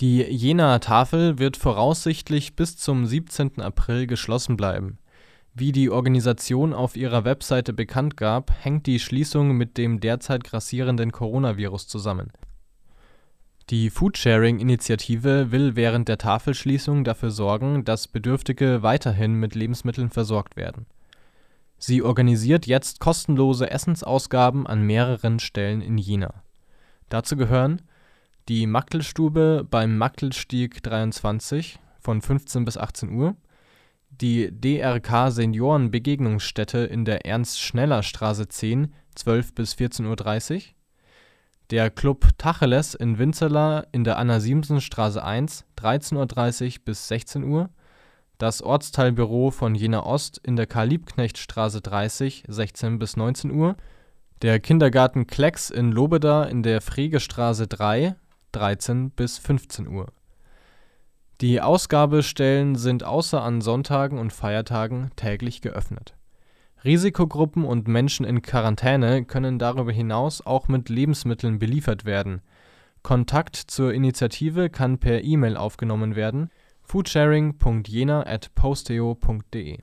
Die Jenaer Tafel wird voraussichtlich bis zum 17. April geschlossen bleiben. Wie die Organisation auf ihrer Website bekannt gab, hängt die Schließung mit dem derzeit grassierenden Coronavirus zusammen. Die Foodsharing-Initiative will während der Tafelschließung dafür sorgen, dass Bedürftige weiterhin mit Lebensmitteln versorgt werden. Sie organisiert jetzt kostenlose Essensausgaben an mehreren Stellen in Jena. Dazu gehören die Maktelstube beim Maktelstieg 23 von 15 bis 18 Uhr, die DRK Seniorenbegegnungsstätte in der Ernst-Schneller-Straße 10 12 bis 14.30 Uhr, der Club Tacheles in Winzerla in der Anna-Siemsen-Straße 1 13.30 Uhr bis 16 Uhr, das Ortsteilbüro von Jena Ost in der Karl-Liebknecht-Straße 30 16 bis 19 Uhr, der Kindergarten Klecks in Lobeda in der Fregestraße 3 13 bis 15 Uhr. Die Ausgabestellen sind außer an Sonntagen und Feiertagen täglich geöffnet. Risikogruppen und Menschen in Quarantäne können darüber hinaus auch mit Lebensmitteln beliefert werden. Kontakt zur Initiative kann per E-Mail aufgenommen werden: foodsharing.jena@posteo.de